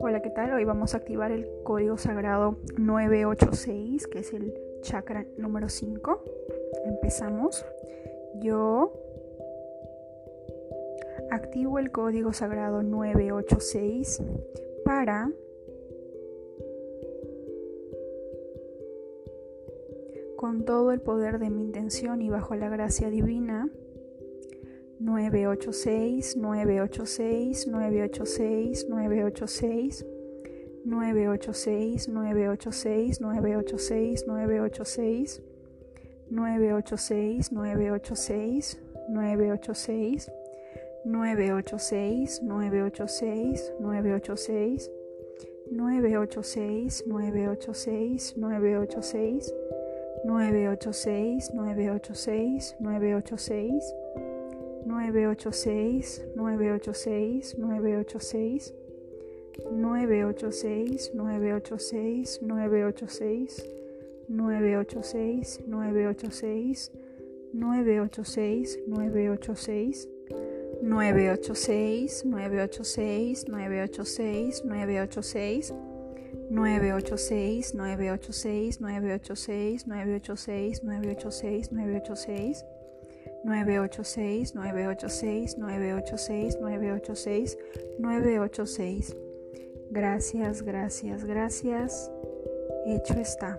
Hola, ¿qué tal? Hoy vamos a activar el código sagrado 986, que es el chakra número 5. Empezamos. Yo activo el código sagrado 986 para con todo el poder de mi intención y bajo la gracia divina 986 986 986 986 986 986 986 986 986 986 986 986 986 986 986 986 986 986 986 986 986 986 986 986 986 986 986 986 986 986 986 986 986 986 986 986 986 986 986 986 986 986 986 986 986 986 986 Gracias, gracias, gracias. Hecho está.